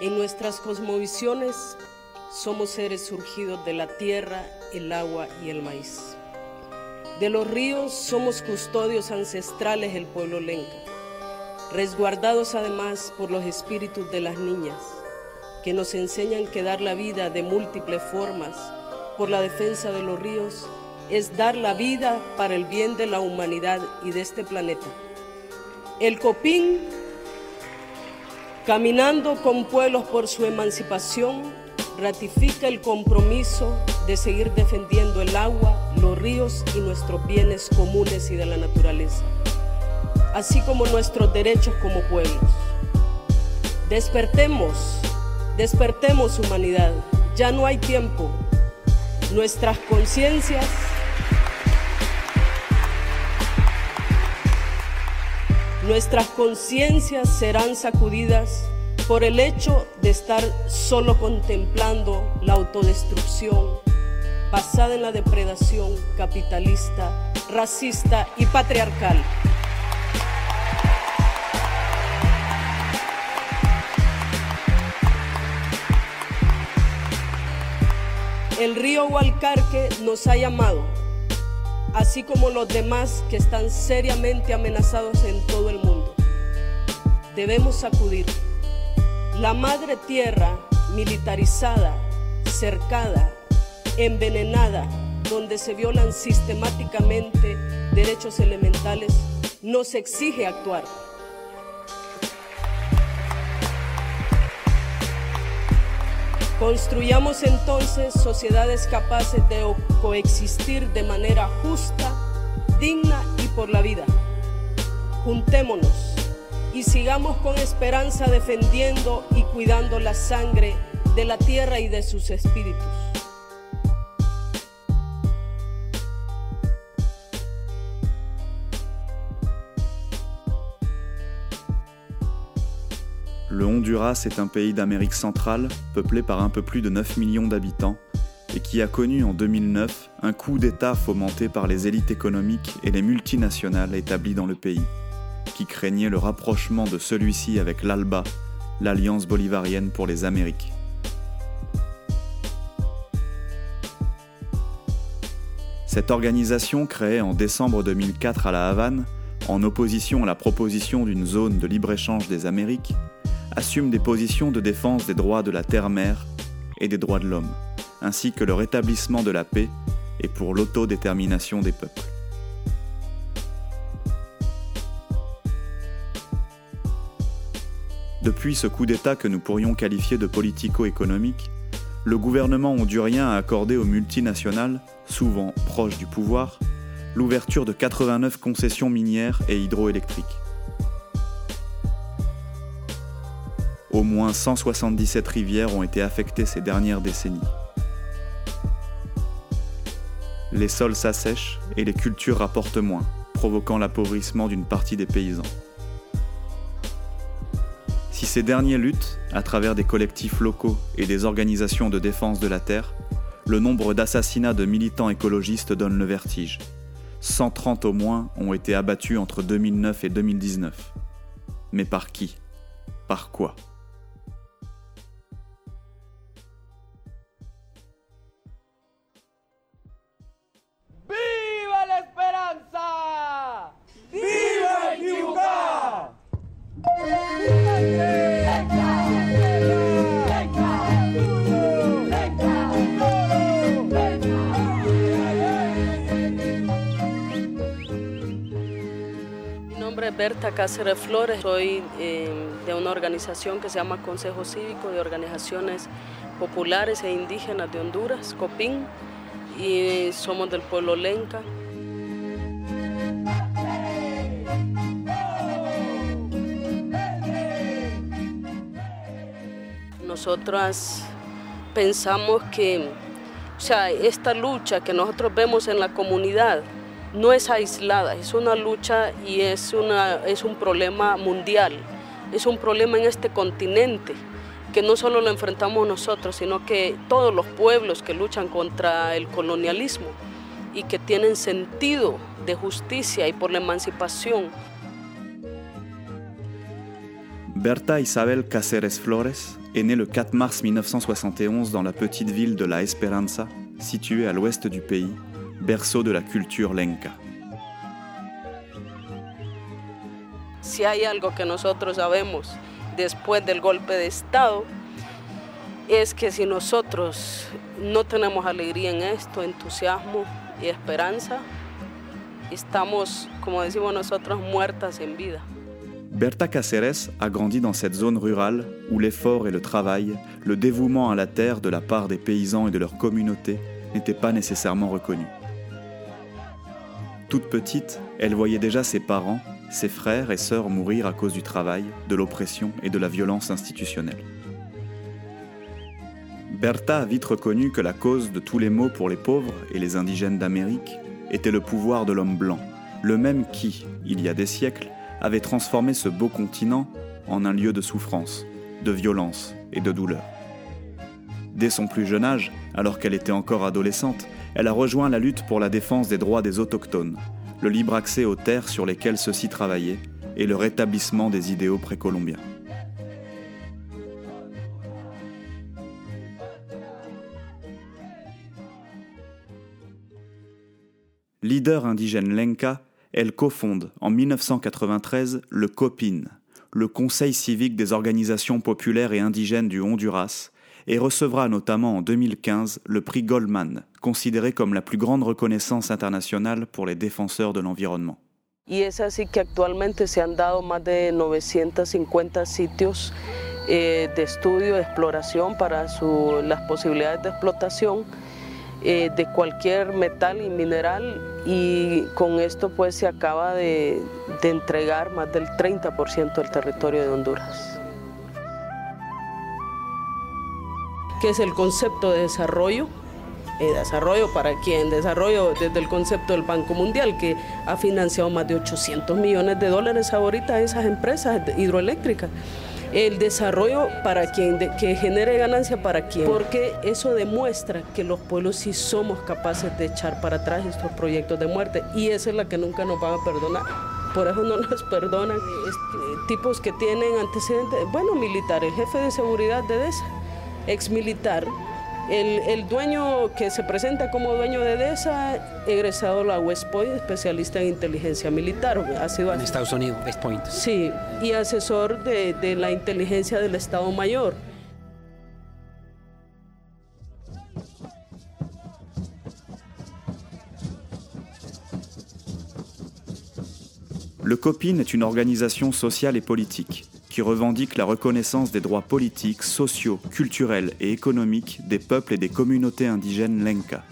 En nuestras cosmovisiones somos seres surgidos de la tierra, el agua y el maíz. De los ríos somos custodios ancestrales del pueblo lenca, resguardados además por los espíritus de las niñas, que nos enseñan que dar la vida de múltiples formas por la defensa de los ríos es dar la vida para el bien de la humanidad y de este planeta. El Copín Caminando con pueblos por su emancipación, ratifica el compromiso de seguir defendiendo el agua, los ríos y nuestros bienes comunes y de la naturaleza, así como nuestros derechos como pueblos. Despertemos, despertemos humanidad, ya no hay tiempo. Nuestras conciencias Nuestras conciencias serán sacudidas por el hecho de estar solo contemplando la autodestrucción basada en la depredación capitalista, racista y patriarcal. El río Hualcarque nos ha llamado así como los demás que están seriamente amenazados en todo el mundo. Debemos sacudir. La madre tierra militarizada, cercada, envenenada, donde se violan sistemáticamente derechos elementales, nos exige actuar. Construyamos entonces sociedades capaces de coexistir de manera justa, digna y por la vida. Juntémonos y sigamos con esperanza defendiendo y cuidando la sangre de la tierra y de sus espíritus. Le Honduras est un pays d'Amérique centrale peuplé par un peu plus de 9 millions d'habitants et qui a connu en 2009 un coup d'État fomenté par les élites économiques et les multinationales établies dans le pays, qui craignaient le rapprochement de celui-ci avec l'ALBA, l'Alliance bolivarienne pour les Amériques. Cette organisation, créée en décembre 2004 à La Havane, en opposition à la proposition d'une zone de libre-échange des Amériques, assume des positions de défense des droits de la terre-mère et des droits de l'homme, ainsi que le rétablissement de la paix et pour l'autodétermination des peuples. Depuis ce coup d'État que nous pourrions qualifier de politico-économique, le gouvernement hondurien a accordé aux multinationales, souvent proches du pouvoir, l'ouverture de 89 concessions minières et hydroélectriques. Au moins 177 rivières ont été affectées ces dernières décennies. Les sols s'assèchent et les cultures rapportent moins, provoquant l'appauvrissement d'une partie des paysans. Si ces derniers luttent, à travers des collectifs locaux et des organisations de défense de la terre, le nombre d'assassinats de militants écologistes donne le vertige. 130 au moins ont été abattus entre 2009 et 2019. Mais par qui? Par quoi? Berta Cáceres Flores, soy eh, de una organización que se llama Consejo Cívico de Organizaciones Populares e Indígenas de Honduras, COPIN, y somos del pueblo Lenca. Nosotras pensamos que o sea, esta lucha que nosotros vemos en la comunidad, no es aislada, es una lucha y es, una, es un problema mundial, es un problema en este continente que no solo lo enfrentamos nosotros, sino que todos los pueblos que luchan contra el colonialismo y que tienen sentido de justicia y por la emancipación. Berta Isabel Cáceres Flores est née le 4 mars 1971 dans la petite ville de La Esperanza, située à l'ouest du pays, berceau de la culture lenca. Si hay algo que nosotros sabemos después del golpe de Estado, es que si nosotros no tenemos alegría en esto, entusiasmo y esperanza, estamos, como decimos nosotros, muertas en vida. Berta Cáceres a grandi dans cette zone rurale où l'effort et le travail, le dévouement à la terre de la part des paysans et de leur communauté n'étaient pas nécessairement reconnus. Toute petite, elle voyait déjà ses parents, ses frères et sœurs mourir à cause du travail, de l'oppression et de la violence institutionnelle. Bertha a vite reconnu que la cause de tous les maux pour les pauvres et les indigènes d'Amérique était le pouvoir de l'homme blanc, le même qui, il y a des siècles, avait transformé ce beau continent en un lieu de souffrance, de violence et de douleur. Dès son plus jeune âge, alors qu'elle était encore adolescente, elle a rejoint la lutte pour la défense des droits des autochtones, le libre accès aux terres sur lesquelles ceux-ci travaillaient et le rétablissement des idéaux précolombiens. Leader indigène Lenka, elle cofonde en 1993 le COPIN, le Conseil civique des organisations populaires et indigènes du Honduras, et recevra notamment en 2015 le prix Goldman, considéré comme la plus grande reconnaissance internationale pour les défenseurs de l'environnement. Y es así que actualmente se han dado más de 950 sitios eh, de estudio, de exploración para su, las posibilidades de explotación eh, de cualquier metal y mineral y con esto pues se acaba de, de entregar más del 30% del territorio de Honduras. Que es el concepto de desarrollo. Eh, desarrollo para quién? Desarrollo desde el concepto del Banco Mundial, que ha financiado más de 800 millones de dólares ahorita a esas empresas hidroeléctricas. El desarrollo para quien, que genere ganancia para quién, porque eso demuestra que los pueblos sí somos capaces de echar para atrás estos proyectos de muerte y esa es la que nunca nos van a perdonar. Por eso no nos perdonan este, tipos que tienen antecedentes, bueno, militares, jefe de seguridad de DESA ex militar. El, el, dueño que se presenta como dueño de DESA, egresado a la West Point, especialista en inteligencia militar. Ha sido en Estados Unidos, West Point. Sí, y asesor de, de la inteligencia del Estado Mayor. Le COPIN est une organisation sociale et politique qui revendique la reconnaissance des droits politiques, sociaux, culturels et économiques des peuples et des communautés indigènes Lenka.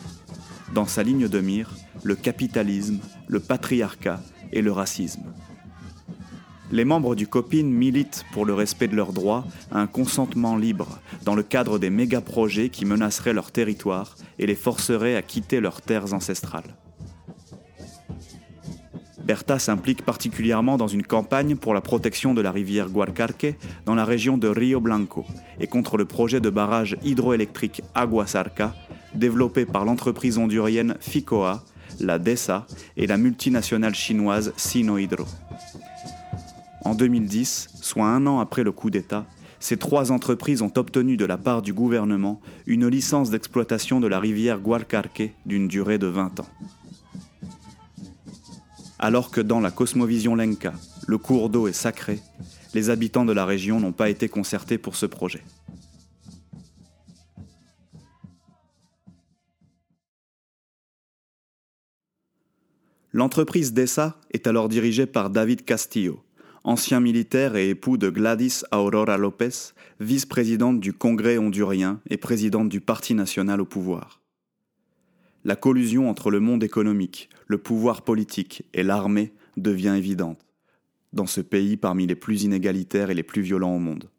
Dans sa ligne de mire, le capitalisme, le patriarcat et le racisme. Les membres du COPIN militent pour le respect de leurs droits à un consentement libre dans le cadre des méga-projets qui menaceraient leur territoire et les forceraient à quitter leurs terres ancestrales. Berta s'implique particulièrement dans une campagne pour la protection de la rivière Guarcarque dans la région de Rio Blanco et contre le projet de barrage hydroélectrique Aguasarca développé par l'entreprise hondurienne FICOA, la DESA et la multinationale chinoise Sinohydro. En 2010, soit un an après le coup d'État, ces trois entreprises ont obtenu de la part du gouvernement une licence d'exploitation de la rivière Guarcarque d'une durée de 20 ans alors que dans la cosmovision Lenka, le cours d'eau est sacré, les habitants de la région n'ont pas été concertés pour ce projet. L'entreprise DESA est alors dirigée par David Castillo, ancien militaire et époux de Gladys Aurora Lopez, vice-présidente du Congrès hondurien et présidente du Parti national au pouvoir la collusion entre le monde économique, le pouvoir politique et l'armée devient évidente, dans ce pays parmi les plus inégalitaires et les plus violents au monde.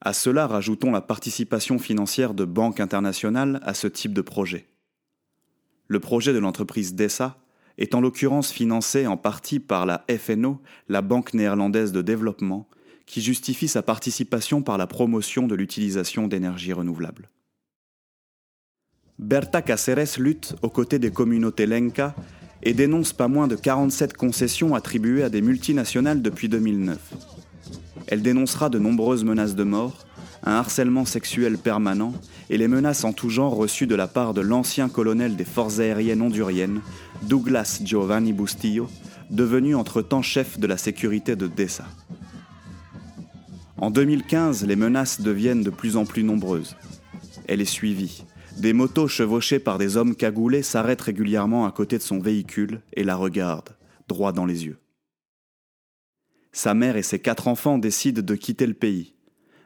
À cela rajoutons la participation financière de banques internationales à ce type de projet. Le projet de l'entreprise DESA est en l'occurrence financé en partie par la FNO, la Banque néerlandaise de développement, qui justifie sa participation par la promotion de l'utilisation d'énergies renouvelables. Berta Cáceres lutte aux côtés des communautés Lenca et dénonce pas moins de 47 concessions attribuées à des multinationales depuis 2009. Elle dénoncera de nombreuses menaces de mort, un harcèlement sexuel permanent et les menaces en tout genre reçues de la part de l'ancien colonel des forces aériennes honduriennes, Douglas Giovanni Bustillo, devenu entre-temps chef de la sécurité de Dessa. En 2015, les menaces deviennent de plus en plus nombreuses. Elle est suivie. Des motos chevauchées par des hommes cagoulés s'arrêtent régulièrement à côté de son véhicule et la regardent, droit dans les yeux. Sa mère et ses quatre enfants décident de quitter le pays.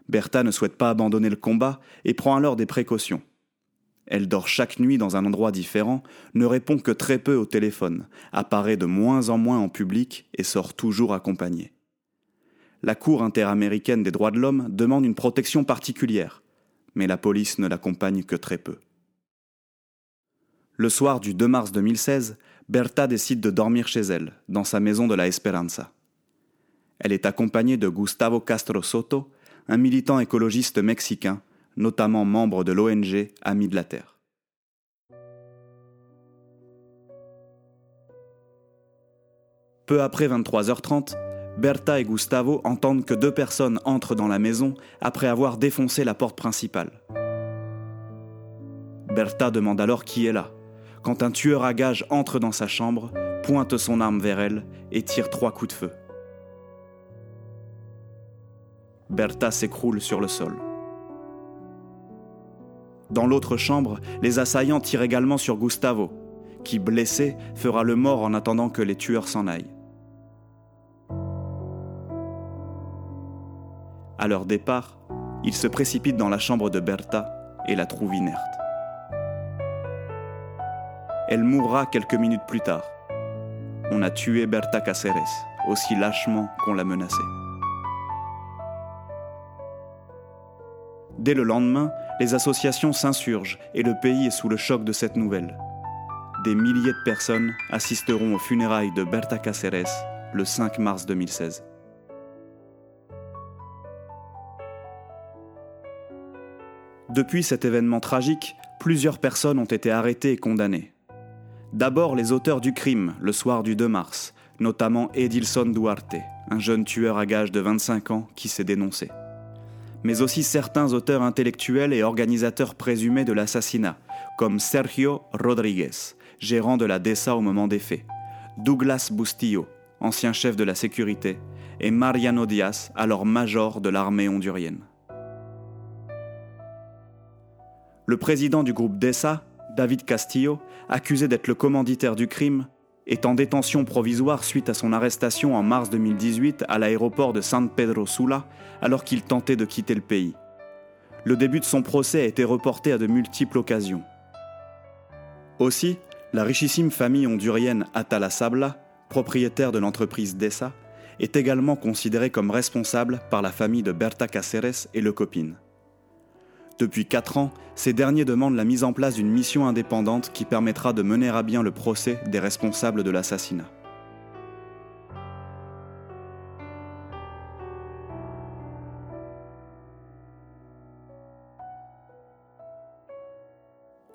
Bertha ne souhaite pas abandonner le combat et prend alors des précautions. Elle dort chaque nuit dans un endroit différent, ne répond que très peu au téléphone, apparaît de moins en moins en public et sort toujours accompagnée. La Cour interaméricaine des droits de l'homme demande une protection particulière, mais la police ne l'accompagne que très peu. Le soir du 2 mars 2016, Bertha décide de dormir chez elle, dans sa maison de la Esperanza. Elle est accompagnée de Gustavo Castro Soto, un militant écologiste mexicain, notamment membre de l'ONG Amis de la Terre. Peu après 23h30, Bertha et Gustavo entendent que deux personnes entrent dans la maison après avoir défoncé la porte principale. Bertha demande alors qui est là, quand un tueur à gages entre dans sa chambre, pointe son arme vers elle et tire trois coups de feu. Bertha s'écroule sur le sol. Dans l'autre chambre, les assaillants tirent également sur Gustavo, qui, blessé, fera le mort en attendant que les tueurs s'en aillent. À leur départ, ils se précipitent dans la chambre de Bertha et la trouvent inerte. Elle mourra quelques minutes plus tard. On a tué Berta Caceres, aussi lâchement qu'on l'a menacée. Dès le lendemain, les associations s'insurgent et le pays est sous le choc de cette nouvelle. Des milliers de personnes assisteront aux funérailles de Berta Caceres le 5 mars 2016. Depuis cet événement tragique, plusieurs personnes ont été arrêtées et condamnées. D'abord les auteurs du crime le soir du 2 mars, notamment Edilson Duarte, un jeune tueur à gages de 25 ans qui s'est dénoncé mais aussi certains auteurs intellectuels et organisateurs présumés de l'assassinat, comme Sergio Rodriguez, gérant de la DESA au moment des faits, Douglas Bustillo, ancien chef de la sécurité, et Mariano Diaz, alors major de l'armée hondurienne. Le président du groupe DESA, David Castillo, accusé d'être le commanditaire du crime, est en détention provisoire suite à son arrestation en mars 2018 à l'aéroport de San Pedro Sula alors qu'il tentait de quitter le pays. Le début de son procès a été reporté à de multiples occasions. Aussi, la richissime famille hondurienne Atala Sabla, propriétaire de l'entreprise DESA, est également considérée comme responsable par la famille de Berta Caceres et le copine. Depuis quatre ans, ces derniers demandent la mise en place d'une mission indépendante qui permettra de mener à bien le procès des responsables de l'assassinat.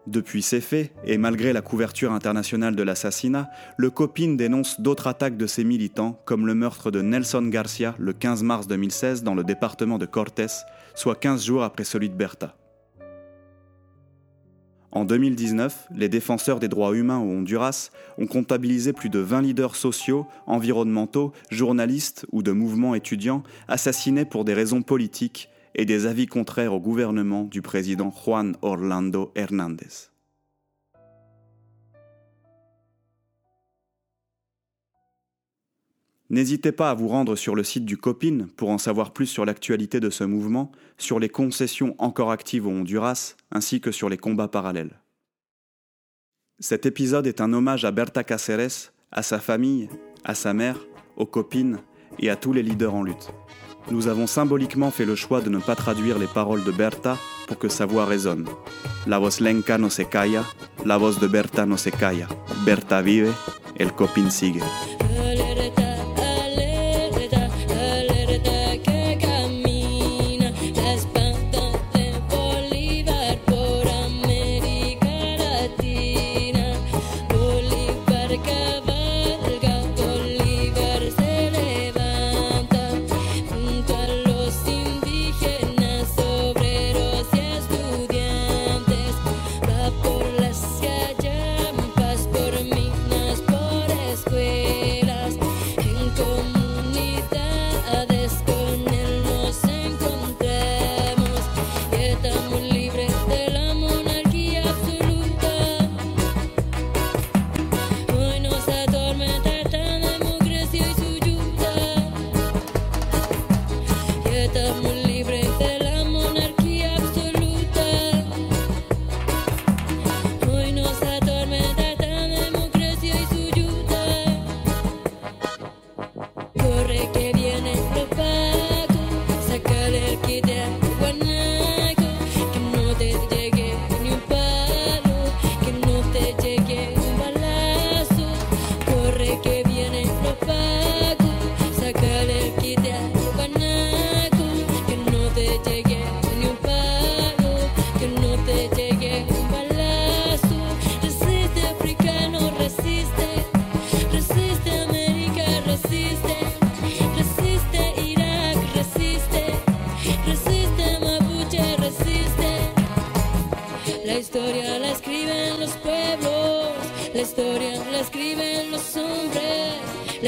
Depuis ces faits, et malgré la couverture internationale de l'assassinat, le copine dénonce d'autres attaques de ses militants, comme le meurtre de Nelson Garcia le 15 mars 2016 dans le département de Cortés, soit 15 jours après celui de Berta. En 2019, les défenseurs des droits humains au Honduras ont comptabilisé plus de 20 leaders sociaux, environnementaux, journalistes ou de mouvements étudiants assassinés pour des raisons politiques et des avis contraires au gouvernement du président Juan Orlando Hernández. N'hésitez pas à vous rendre sur le site du Copine pour en savoir plus sur l'actualité de ce mouvement, sur les concessions encore actives au Honduras, ainsi que sur les combats parallèles. Cet épisode est un hommage à Berta Cáceres, à sa famille, à sa mère, aux copines et à tous les leaders en lutte nous avons symboliquement fait le choix de ne pas traduire les paroles de Berta pour que sa voix résonne. La voz lenca no se calla, la voz de Berta no se calla. Berta vive, el copín sigue.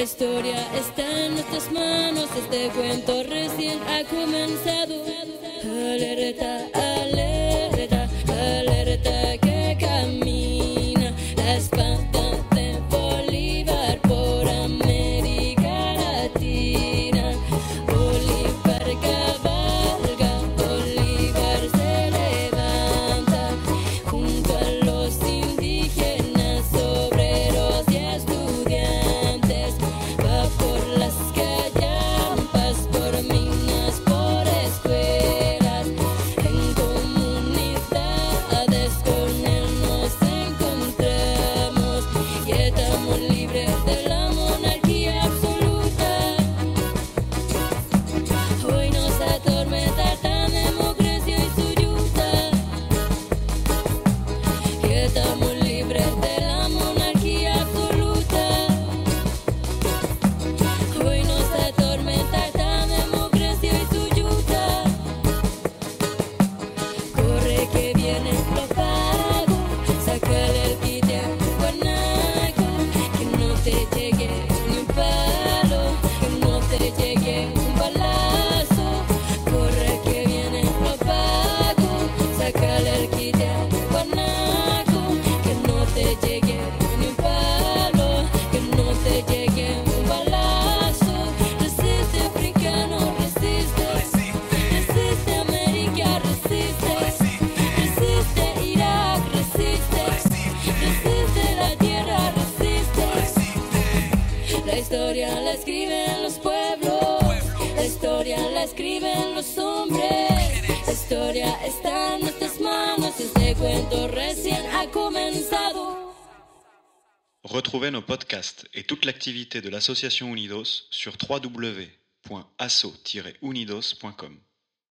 La historia está en nuestras manos, este cuento recién ha comenzado. Alerta, alerta. historia la escriben los pueblos, la historia la escriben los hombres. La historia está en nuestras manos este cuento recién ha comenzado. Retrouvez nos podcasts et toute l'activité de l'association Unidos sur www.asso-unidos.com.